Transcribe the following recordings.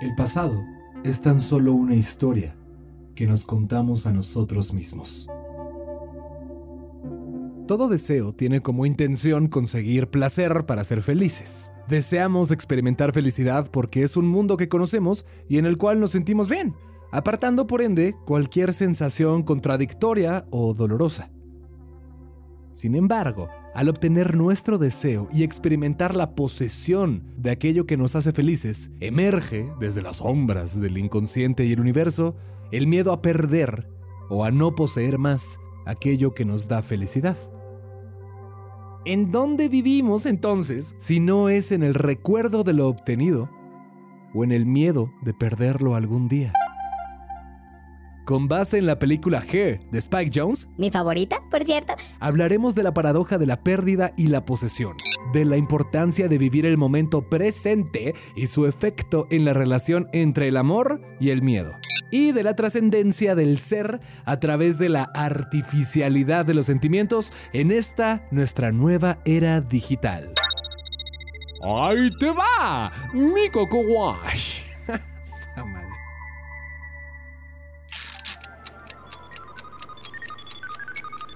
El pasado es tan solo una historia que nos contamos a nosotros mismos. Todo deseo tiene como intención conseguir placer para ser felices. Deseamos experimentar felicidad porque es un mundo que conocemos y en el cual nos sentimos bien, apartando por ende cualquier sensación contradictoria o dolorosa. Sin embargo, al obtener nuestro deseo y experimentar la posesión de aquello que nos hace felices, emerge desde las sombras del inconsciente y el universo el miedo a perder o a no poseer más aquello que nos da felicidad. ¿En dónde vivimos entonces si no es en el recuerdo de lo obtenido o en el miedo de perderlo algún día? Con base en la película Hair de Spike Jones, Mi favorita, por cierto. hablaremos de la paradoja de la pérdida y la posesión, de la importancia de vivir el momento presente y su efecto en la relación entre el amor y el miedo, y de la trascendencia del ser a través de la artificialidad de los sentimientos en esta nuestra nueva era digital. ¡Ahí te va! ¡Mi Coco Wash!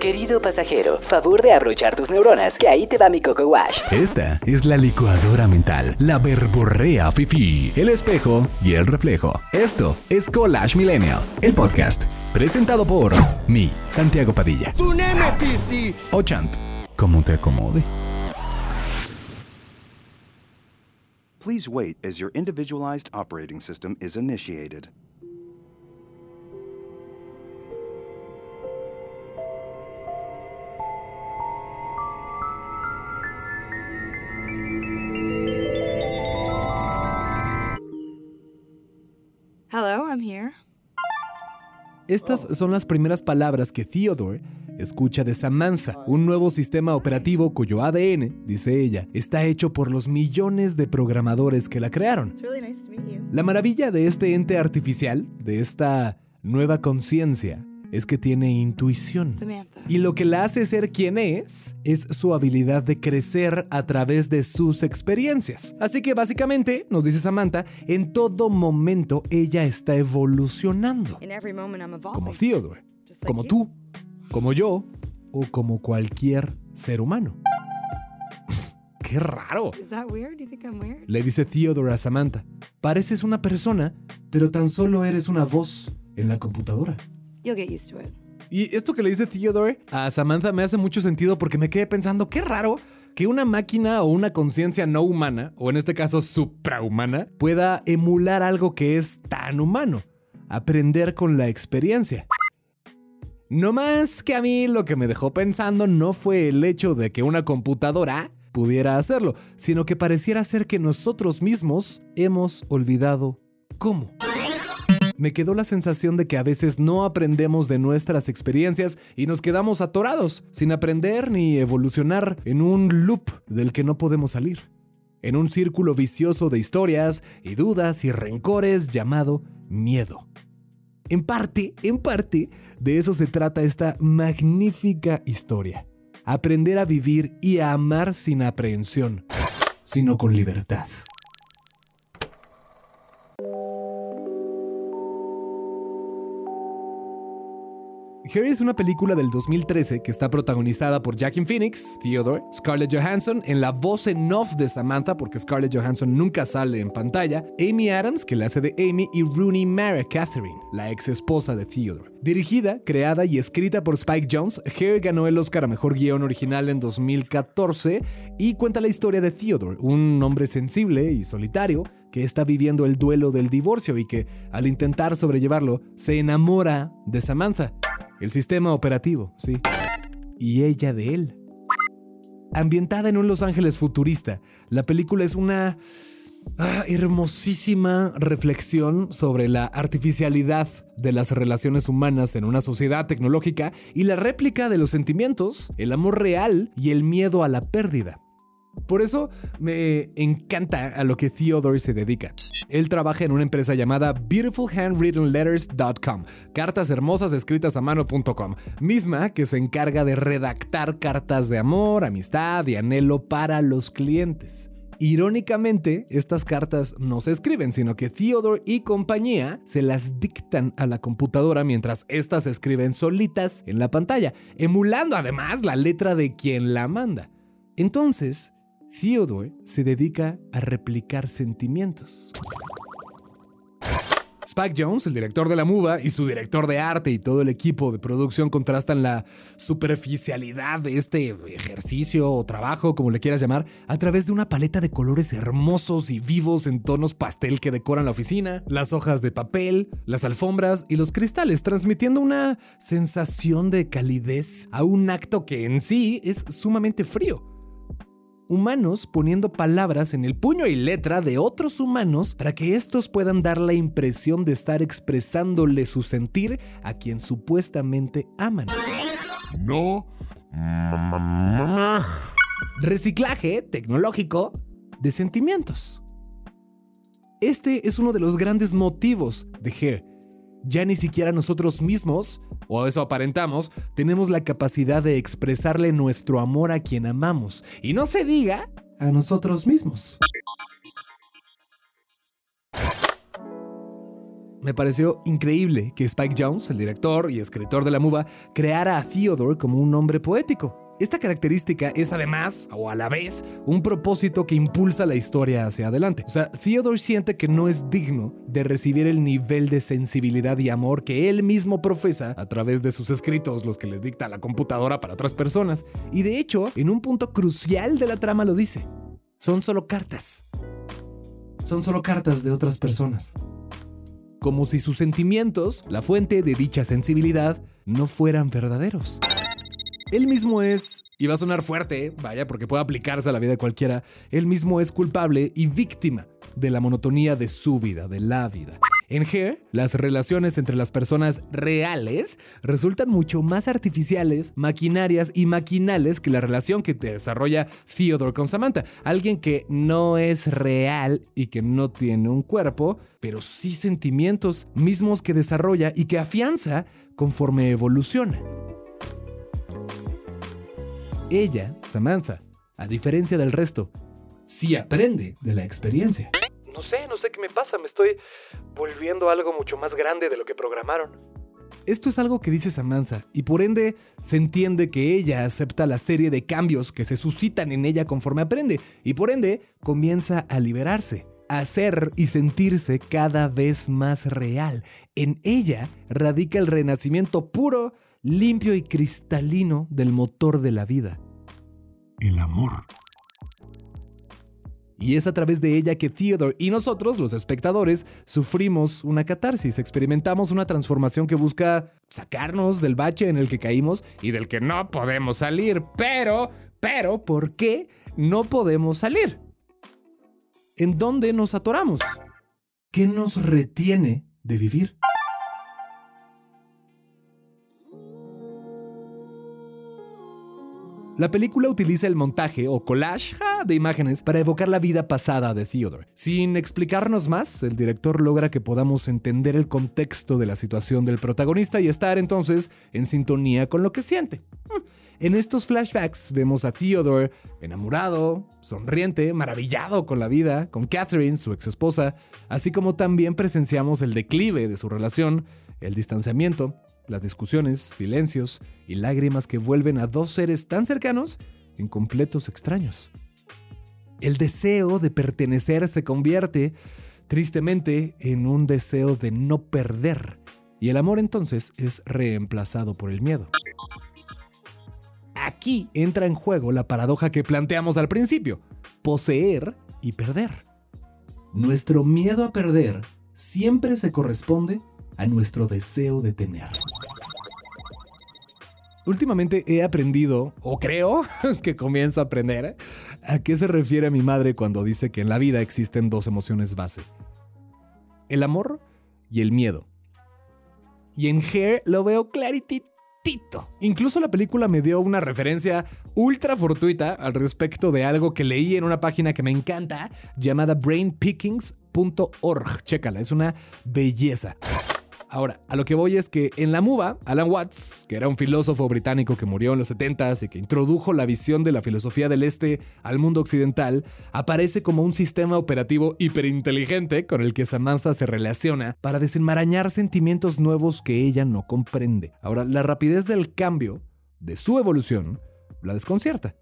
Querido pasajero, favor de abrochar tus neuronas, que ahí te va mi Coco Wash. Esta es la licuadora mental, la verborrea fifi, el espejo y el reflejo. Esto es Collage Millennial, el podcast, presentado por mí, Santiago Padilla. ¡Tu némesis, sí! O Chant, como te acomode. Please wait as your individualized operating system is initiated. Estas son las primeras palabras que Theodore escucha de Samantha, un nuevo sistema operativo cuyo ADN, dice ella, está hecho por los millones de programadores que la crearon. La maravilla de este ente artificial, de esta nueva conciencia, es que tiene intuición. Y lo que la hace ser quien es, es su habilidad de crecer a través de sus experiencias. Así que básicamente, nos dice Samantha, en todo momento ella está evolucionando. Como Theodore, como tú, como yo, o como cualquier ser humano. ¡Qué raro! Le dice Theodore a Samantha. Pareces una persona, pero tan solo eres una voz en la computadora. Y esto que le dice Theodore a Samantha me hace mucho sentido porque me quedé pensando, qué raro que una máquina o una conciencia no humana, o en este caso suprahumana, pueda emular algo que es tan humano. Aprender con la experiencia. No más que a mí lo que me dejó pensando no fue el hecho de que una computadora pudiera hacerlo, sino que pareciera ser que nosotros mismos hemos olvidado cómo. Me quedó la sensación de que a veces no aprendemos de nuestras experiencias y nos quedamos atorados, sin aprender ni evolucionar en un loop del que no podemos salir. En un círculo vicioso de historias y dudas y rencores llamado miedo. En parte, en parte, de eso se trata esta magnífica historia. Aprender a vivir y a amar sin aprehensión, sino con libertad. Here es una película del 2013 que está protagonizada por Jackie Phoenix, Theodore, Scarlett Johansson en la voz en off de Samantha, porque Scarlett Johansson nunca sale en pantalla, Amy Adams, que le hace de Amy, y Rooney Mara Catherine, la ex esposa de Theodore. Dirigida, creada y escrita por Spike Jones, Here ganó el Oscar a Mejor Guión Original en 2014 y cuenta la historia de Theodore, un hombre sensible y solitario que está viviendo el duelo del divorcio y que, al intentar sobrellevarlo, se enamora de Samantha. El sistema operativo, sí. Y ella de él. Ambientada en un Los Ángeles futurista, la película es una ah, hermosísima reflexión sobre la artificialidad de las relaciones humanas en una sociedad tecnológica y la réplica de los sentimientos, el amor real y el miedo a la pérdida. Por eso me encanta a lo que Theodore se dedica. Él trabaja en una empresa llamada beautifulhandwrittenletters.com, cartas hermosas escritas a mano.com, misma que se encarga de redactar cartas de amor, amistad y anhelo para los clientes. Irónicamente, estas cartas no se escriben, sino que Theodore y compañía se las dictan a la computadora mientras éstas se escriben solitas en la pantalla, emulando además la letra de quien la manda. Entonces, Theodore se dedica a replicar sentimientos. Spike Jones, el director de la MUVA, y su director de arte y todo el equipo de producción contrastan la superficialidad de este ejercicio o trabajo, como le quieras llamar, a través de una paleta de colores hermosos y vivos en tonos pastel que decoran la oficina, las hojas de papel, las alfombras y los cristales, transmitiendo una sensación de calidez a un acto que en sí es sumamente frío humanos poniendo palabras en el puño y letra de otros humanos para que estos puedan dar la impresión de estar expresándole su sentir a quien supuestamente aman. No. Reciclaje tecnológico de sentimientos. Este es uno de los grandes motivos de Hair. Ya ni siquiera nosotros mismos, o eso aparentamos, tenemos la capacidad de expresarle nuestro amor a quien amamos. Y no se diga a nosotros mismos. Me pareció increíble que Spike Jones, el director y escritor de la MUVA, creara a Theodore como un hombre poético. Esta característica es además, o a la vez, un propósito que impulsa la historia hacia adelante. O sea, Theodore siente que no es digno de recibir el nivel de sensibilidad y amor que él mismo profesa a través de sus escritos, los que le dicta la computadora para otras personas. Y de hecho, en un punto crucial de la trama lo dice. Son solo cartas. Son solo cartas de otras personas. Como si sus sentimientos, la fuente de dicha sensibilidad, no fueran verdaderos. Él mismo es, y va a sonar fuerte, vaya, porque puede aplicarse a la vida de cualquiera, él mismo es culpable y víctima de la monotonía de su vida, de la vida. En Hair, las relaciones entre las personas reales resultan mucho más artificiales, maquinarias y maquinales que la relación que desarrolla Theodore con Samantha. Alguien que no es real y que no tiene un cuerpo, pero sí sentimientos mismos que desarrolla y que afianza conforme evoluciona. Ella, Samantha, a diferencia del resto, sí aprende de la experiencia. No sé, no sé qué me pasa, me estoy volviendo algo mucho más grande de lo que programaron. Esto es algo que dice Samantha, y por ende se entiende que ella acepta la serie de cambios que se suscitan en ella conforme aprende, y por ende comienza a liberarse, a ser y sentirse cada vez más real. En ella radica el renacimiento puro limpio y cristalino del motor de la vida. El amor. Y es a través de ella que Theodore y nosotros, los espectadores, sufrimos una catarsis, experimentamos una transformación que busca sacarnos del bache en el que caímos y del que no podemos salir. Pero, pero, ¿por qué no podemos salir? ¿En dónde nos atoramos? ¿Qué nos retiene de vivir? La película utiliza el montaje o collage de imágenes para evocar la vida pasada de Theodore. Sin explicarnos más, el director logra que podamos entender el contexto de la situación del protagonista y estar entonces en sintonía con lo que siente. Hmm. En estos flashbacks vemos a Theodore enamorado, sonriente, maravillado con la vida, con Catherine, su ex esposa, así como también presenciamos el declive de su relación, el distanciamiento las discusiones, silencios y lágrimas que vuelven a dos seres tan cercanos en completos extraños. El deseo de pertenecer se convierte, tristemente, en un deseo de no perder, y el amor entonces es reemplazado por el miedo. Aquí entra en juego la paradoja que planteamos al principio, poseer y perder. Nuestro miedo a perder siempre se corresponde a nuestro deseo de tener. Últimamente he aprendido, o creo que comienzo a aprender, a qué se refiere mi madre cuando dice que en la vida existen dos emociones base. El amor y el miedo. Y en Hair lo veo claritito. Incluso la película me dio una referencia ultra fortuita al respecto de algo que leí en una página que me encanta llamada brainpickings.org. Chécala, es una belleza. Ahora, a lo que voy es que en la MUBA, Alan Watts, que era un filósofo británico que murió en los 70s y que introdujo la visión de la filosofía del este al mundo occidental, aparece como un sistema operativo hiperinteligente con el que Samantha se relaciona para desenmarañar sentimientos nuevos que ella no comprende. Ahora, la rapidez del cambio, de su evolución, la desconcierta.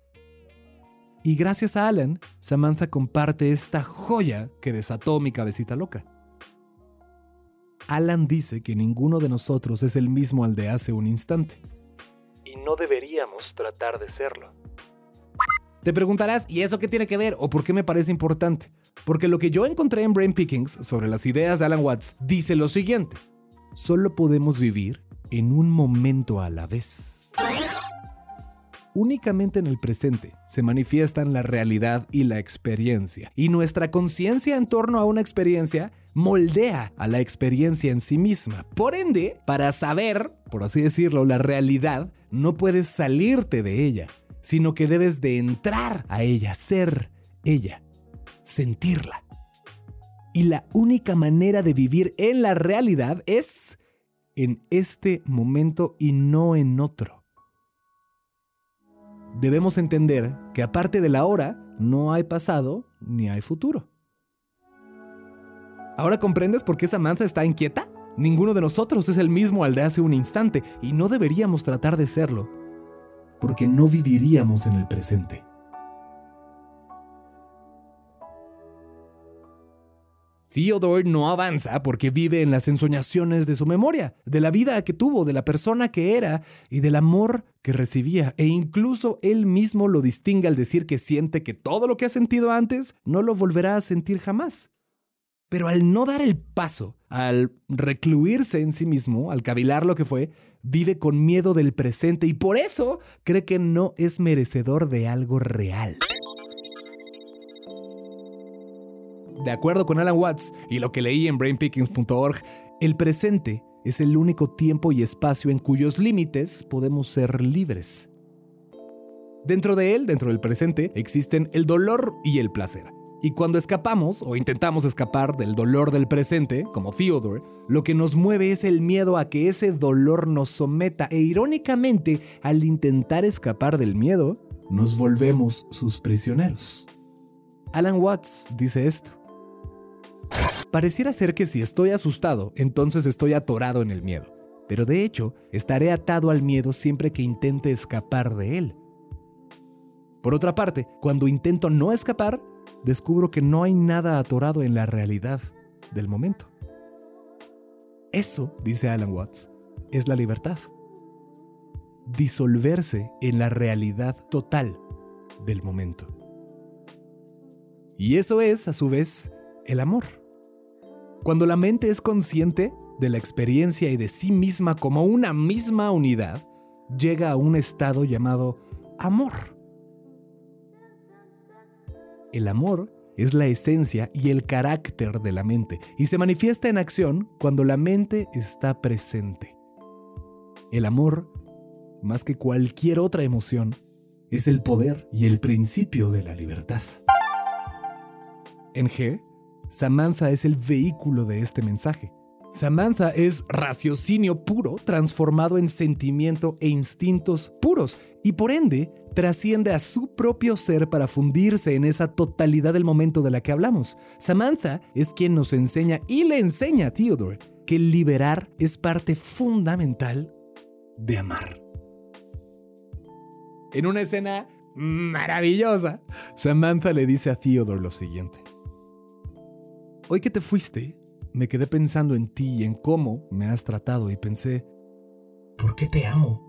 Y gracias a Alan, Samantha comparte esta joya que desató mi cabecita loca. Alan dice que ninguno de nosotros es el mismo al de hace un instante. Y no deberíamos tratar de serlo. Te preguntarás, ¿y eso qué tiene que ver o por qué me parece importante? Porque lo que yo encontré en Brain Pickings sobre las ideas de Alan Watts dice lo siguiente. Solo podemos vivir en un momento a la vez. Únicamente en el presente se manifiestan la realidad y la experiencia, y nuestra conciencia en torno a una experiencia moldea a la experiencia en sí misma. Por ende, para saber, por así decirlo, la realidad, no puedes salirte de ella, sino que debes de entrar a ella, ser ella, sentirla. Y la única manera de vivir en la realidad es en este momento y no en otro. Debemos entender que aparte de la hora, no hay pasado ni hay futuro. ¿Ahora comprendes por qué Samantha está inquieta? Ninguno de nosotros es el mismo al de hace un instante y no deberíamos tratar de serlo, porque no viviríamos en el presente. Theodore no avanza porque vive en las ensoñaciones de su memoria, de la vida que tuvo, de la persona que era y del amor que recibía, e incluso él mismo lo distingue al decir que siente que todo lo que ha sentido antes no lo volverá a sentir jamás. Pero al no dar el paso, al recluirse en sí mismo, al cavilar lo que fue, vive con miedo del presente y por eso cree que no es merecedor de algo real. De acuerdo con Alan Watts y lo que leí en brainpickings.org, el presente es el único tiempo y espacio en cuyos límites podemos ser libres. Dentro de él, dentro del presente, existen el dolor y el placer. Y cuando escapamos o intentamos escapar del dolor del presente, como Theodore, lo que nos mueve es el miedo a que ese dolor nos someta e irónicamente, al intentar escapar del miedo, nos volvemos sus prisioneros. Alan Watts dice esto. Pareciera ser que si estoy asustado, entonces estoy atorado en el miedo. Pero de hecho, estaré atado al miedo siempre que intente escapar de él. Por otra parte, cuando intento no escapar, descubro que no hay nada atorado en la realidad del momento. Eso, dice Alan Watts, es la libertad. Disolverse en la realidad total del momento. Y eso es, a su vez, el amor. Cuando la mente es consciente de la experiencia y de sí misma como una misma unidad, llega a un estado llamado amor. El amor es la esencia y el carácter de la mente y se manifiesta en acción cuando la mente está presente. El amor, más que cualquier otra emoción, es el poder y el principio de la libertad. En G, Samantha es el vehículo de este mensaje. Samantha es raciocinio puro transformado en sentimiento e instintos puros y por ende trasciende a su propio ser para fundirse en esa totalidad del momento de la que hablamos. Samantha es quien nos enseña y le enseña a Theodore que liberar es parte fundamental de amar. En una escena maravillosa, Samantha le dice a Theodore lo siguiente. Hoy que te fuiste, me quedé pensando en ti y en cómo me has tratado y pensé, ¿por qué te amo?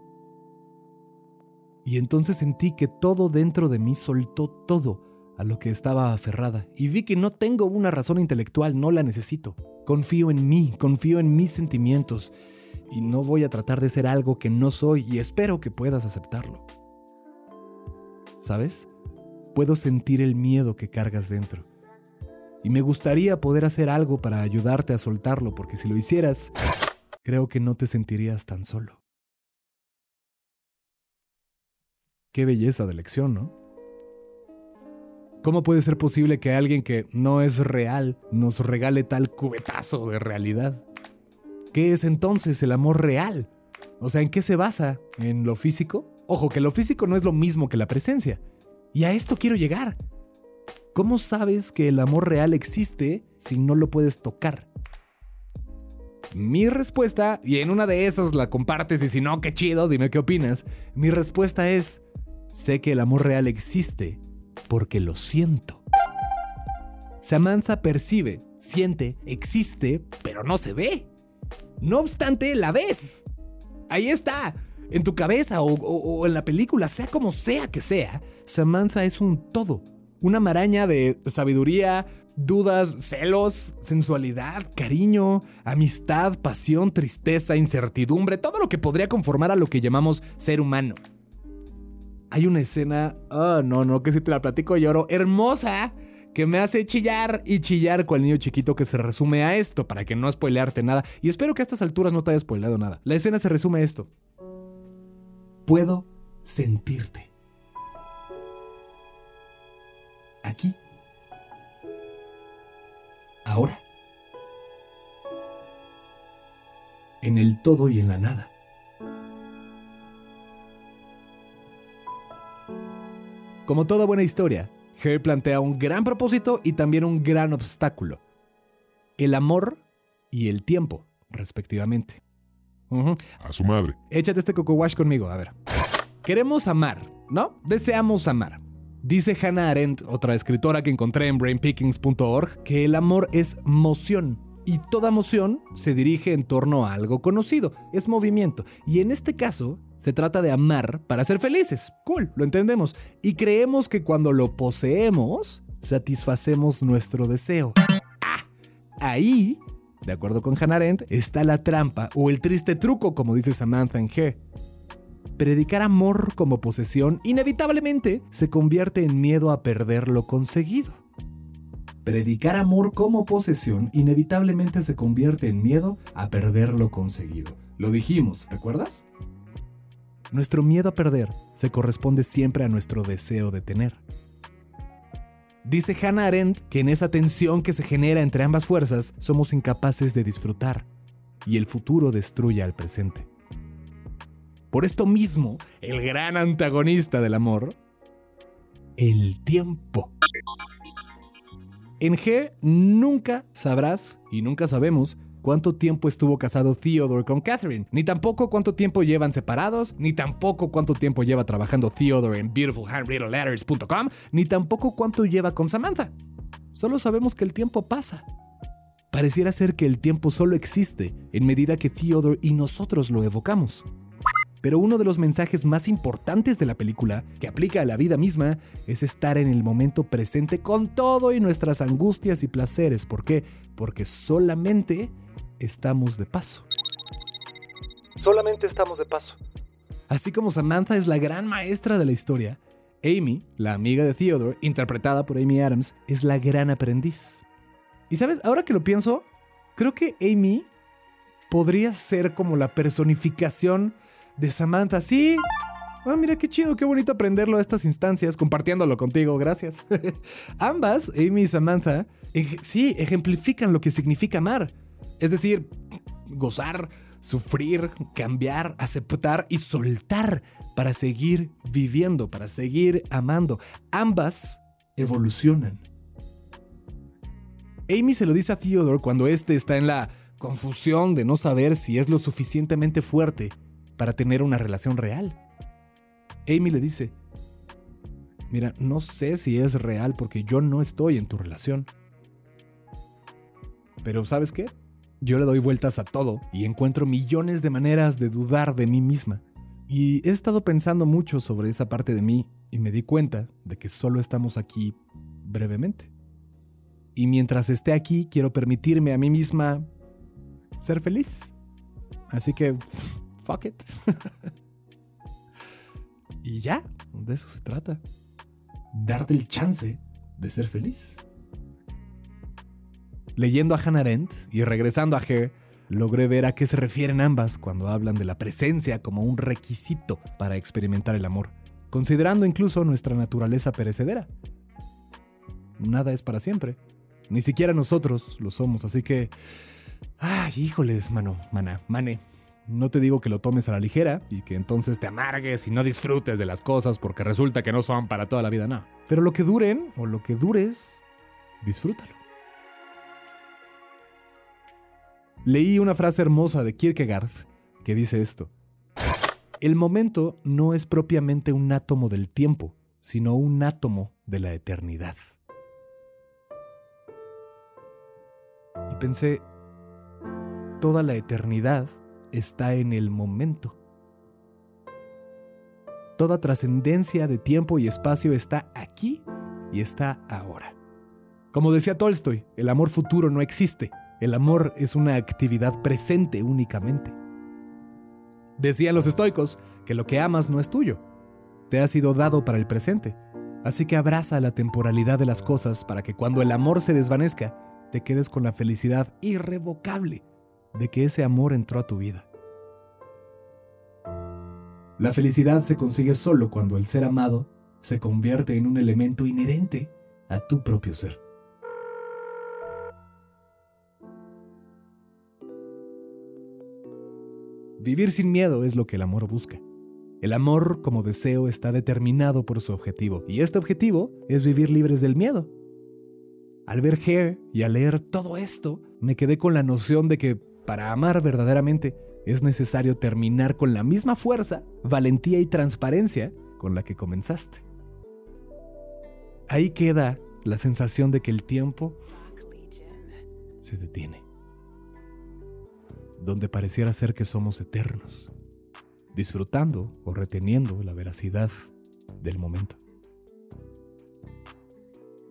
Y entonces sentí que todo dentro de mí soltó todo a lo que estaba aferrada y vi que no tengo una razón intelectual, no la necesito. Confío en mí, confío en mis sentimientos y no voy a tratar de ser algo que no soy y espero que puedas aceptarlo. ¿Sabes? Puedo sentir el miedo que cargas dentro. Y me gustaría poder hacer algo para ayudarte a soltarlo, porque si lo hicieras, creo que no te sentirías tan solo. Qué belleza de lección, ¿no? ¿Cómo puede ser posible que alguien que no es real nos regale tal cubetazo de realidad? ¿Qué es entonces el amor real? O sea, ¿en qué se basa? ¿En lo físico? Ojo, que lo físico no es lo mismo que la presencia. Y a esto quiero llegar. ¿Cómo sabes que el amor real existe si no lo puedes tocar? Mi respuesta, y en una de esas la compartes y si no, qué chido, dime qué opinas. Mi respuesta es, sé que el amor real existe porque lo siento. Samantha percibe, siente, existe, pero no se ve. No obstante, la ves. Ahí está. En tu cabeza o, o, en la película, sea como sea que sea, Samantha es un todo. Una maraña de sabiduría, dudas, celos, sensualidad, cariño, amistad, pasión, tristeza, incertidumbre, todo lo que podría conformar a lo que llamamos ser humano. Hay una escena, oh no, no, que si te la platico lloro, hermosa, que me hace chillar y chillar con el niño chiquito que se resume a esto, para que no spoilearte nada. Y espero que a estas alturas no te haya spoileado nada. La escena se resume a esto. Puedo sentirte. Aquí. Ahora. En el todo y en la nada. Como toda buena historia, Harry plantea un gran propósito y también un gran obstáculo. El amor y el tiempo, respectivamente. A su madre. Échate este coco wash conmigo, a ver. Queremos amar, ¿no? Deseamos amar. Dice Hannah Arendt, otra escritora que encontré en brainpickings.org, que el amor es moción. Y toda moción se dirige en torno a algo conocido, es movimiento. Y en este caso, se trata de amar para ser felices. Cool, lo entendemos. Y creemos que cuando lo poseemos, satisfacemos nuestro deseo. Ah, ahí, de acuerdo con Hannah Arendt, está la trampa o el triste truco, como dice Samantha en Her. Predicar amor como posesión inevitablemente se convierte en miedo a perder lo conseguido. Predicar amor como posesión inevitablemente se convierte en miedo a perder lo conseguido. Lo dijimos, ¿recuerdas? Nuestro miedo a perder se corresponde siempre a nuestro deseo de tener. Dice Hannah Arendt que en esa tensión que se genera entre ambas fuerzas somos incapaces de disfrutar y el futuro destruye al presente. Por esto mismo, el gran antagonista del amor, el tiempo. En G nunca sabrás y nunca sabemos cuánto tiempo estuvo casado Theodore con Catherine, ni tampoco cuánto tiempo llevan separados, ni tampoco cuánto tiempo lleva trabajando Theodore en beautifulhandwrittenletters.com, ni tampoco cuánto lleva con Samantha. Solo sabemos que el tiempo pasa. Pareciera ser que el tiempo solo existe en medida que Theodore y nosotros lo evocamos. Pero uno de los mensajes más importantes de la película, que aplica a la vida misma, es estar en el momento presente con todo y nuestras angustias y placeres. ¿Por qué? Porque solamente estamos de paso. Solamente estamos de paso. Así como Samantha es la gran maestra de la historia, Amy, la amiga de Theodore, interpretada por Amy Adams, es la gran aprendiz. Y sabes, ahora que lo pienso, creo que Amy podría ser como la personificación de Samantha. Sí. Ah, mira qué chido, qué bonito aprenderlo a estas instancias, compartiéndolo contigo, gracias. Ambas, Amy y Samantha, sí, ejemplifican lo que significa amar. Es decir, gozar, sufrir, cambiar, aceptar y soltar para seguir viviendo, para seguir amando. Ambas evolucionan. Amy se lo dice a Theodore cuando este está en la confusión de no saber si es lo suficientemente fuerte para tener una relación real. Amy le dice, mira, no sé si es real porque yo no estoy en tu relación. Pero ¿sabes qué? Yo le doy vueltas a todo y encuentro millones de maneras de dudar de mí misma. Y he estado pensando mucho sobre esa parte de mí y me di cuenta de que solo estamos aquí brevemente. Y mientras esté aquí, quiero permitirme a mí misma ser feliz. Así que, fuck it. y ya, de eso se trata. Darte el chance de ser feliz. Leyendo a Hannah Arendt y regresando a Her, logré ver a qué se refieren ambas cuando hablan de la presencia como un requisito para experimentar el amor, considerando incluso nuestra naturaleza perecedera. Nada es para siempre. Ni siquiera nosotros lo somos, así que... Ay, híjoles, mano, mana, mane. No te digo que lo tomes a la ligera y que entonces te amargues y no disfrutes de las cosas porque resulta que no son para toda la vida, no. Pero lo que duren o lo que dures, disfrútalo. Leí una frase hermosa de Kierkegaard que dice esto. El momento no es propiamente un átomo del tiempo, sino un átomo de la eternidad. Y pensé, toda la eternidad está en el momento. Toda trascendencia de tiempo y espacio está aquí y está ahora. Como decía Tolstoy, el amor futuro no existe, el amor es una actividad presente únicamente. Decían los estoicos que lo que amas no es tuyo, te ha sido dado para el presente, así que abraza la temporalidad de las cosas para que cuando el amor se desvanezca, te quedes con la felicidad irrevocable de que ese amor entró a tu vida. La felicidad se consigue solo cuando el ser amado se convierte en un elemento inherente a tu propio ser. Vivir sin miedo es lo que el amor busca. El amor como deseo está determinado por su objetivo, y este objetivo es vivir libres del miedo. Al ver Hair y al leer todo esto, me quedé con la noción de que para amar verdaderamente es necesario terminar con la misma fuerza, valentía y transparencia con la que comenzaste. Ahí queda la sensación de que el tiempo se detiene donde pareciera ser que somos eternos, disfrutando o reteniendo la veracidad del momento.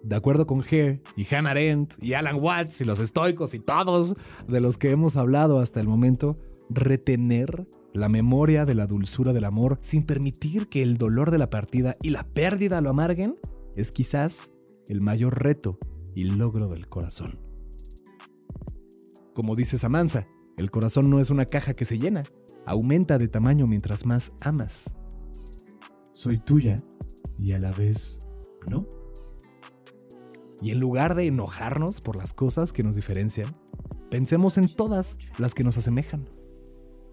De acuerdo con Hare y Hannah Arendt y Alan Watts y los estoicos y todos de los que hemos hablado hasta el momento, retener la memoria de la dulzura del amor sin permitir que el dolor de la partida y la pérdida lo amarguen es quizás el mayor reto y logro del corazón. Como dice Samantha, el corazón no es una caja que se llena, aumenta de tamaño mientras más amas. Soy tuya y a la vez no. Y en lugar de enojarnos por las cosas que nos diferencian, pensemos en todas las que nos asemejan.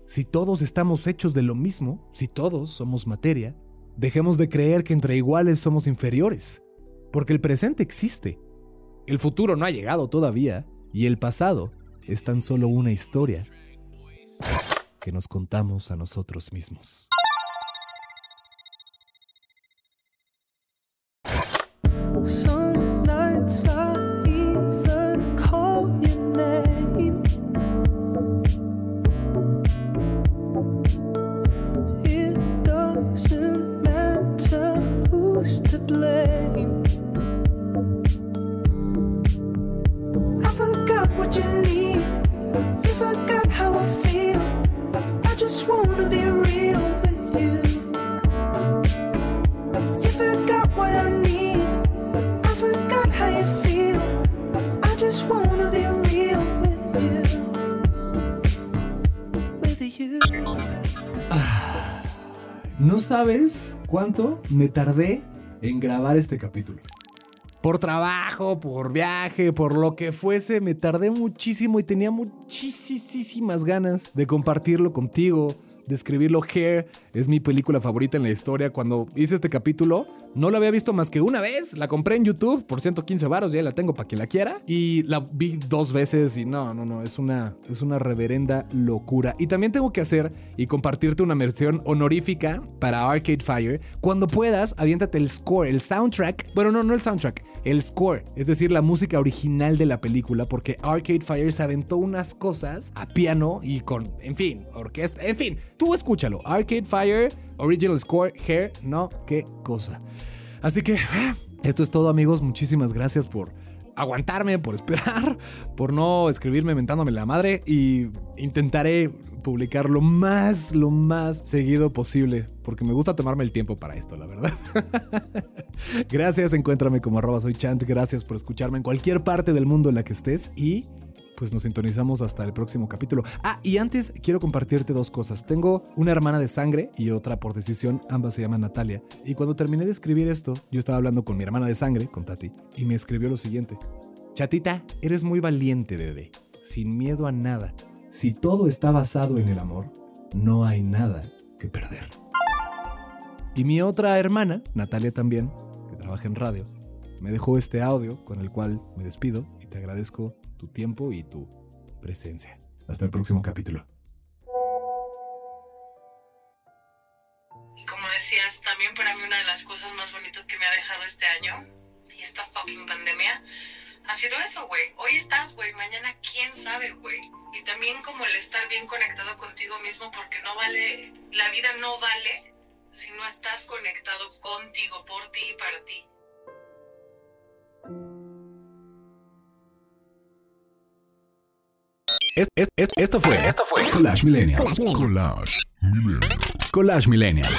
Si todos estamos hechos de lo mismo, si todos somos materia, dejemos de creer que entre iguales somos inferiores, porque el presente existe, el futuro no ha llegado todavía y el pasado es tan solo una historia que nos contamos a nosotros mismos. No sabes cuánto me tardé en grabar este capítulo. Por trabajo, por viaje, por lo que fuese, me tardé muchísimo y tenía muchísimas ganas de compartirlo contigo, describirlo. Hair es mi película favorita en la historia. Cuando hice este capítulo, no la había visto más que una vez. La compré en YouTube por 115 varos, ya la tengo para quien la quiera. Y la vi dos veces y no, no, no, es una, es una reverenda locura. Y también tengo que hacer y compartirte una mención honorífica para Arcade Fire. Cuando puedas, aviéntate el score, el soundtrack. Bueno, no, no el soundtrack, el score, es decir, la música original de la película, porque Arcade Fire se aventó unas cosas a piano y con, en fin, orquesta, en fin, tú escúchalo. Arcade Fire, Original Score, Hair, no, qué cosa. Así que, esto es todo amigos, muchísimas gracias por aguantarme, por esperar, por no escribirme mentándome la madre y intentaré publicar lo más, lo más seguido posible, porque me gusta tomarme el tiempo para esto, la verdad. gracias, encuéntrame como arroba gracias por escucharme en cualquier parte del mundo en la que estés y pues nos sintonizamos hasta el próximo capítulo. Ah, y antes quiero compartirte dos cosas. Tengo una hermana de sangre y otra por decisión, ambas se llaman Natalia. Y cuando terminé de escribir esto, yo estaba hablando con mi hermana de sangre, con Tati, y me escribió lo siguiente. Chatita, eres muy valiente, bebé, sin miedo a nada. Si todo está basado en el amor, no hay nada que perder. Y mi otra hermana, Natalia también, que trabaja en radio, me dejó este audio con el cual me despido y te agradezco tu tiempo y tu presencia. Hasta el próximo capítulo. Como decías, también para mí una de las cosas más bonitas que me ha dejado este año y esta fucking pandemia ha sido eso, güey. Hoy estás, güey. Mañana quién sabe, güey. Y también como el estar bien conectado contigo mismo porque no vale, la vida no vale si no estás conectado contigo, por ti y para ti. Es- es- es- esto fue, esto fue Collage Millennial. Collage Millennial. Collage Millennial.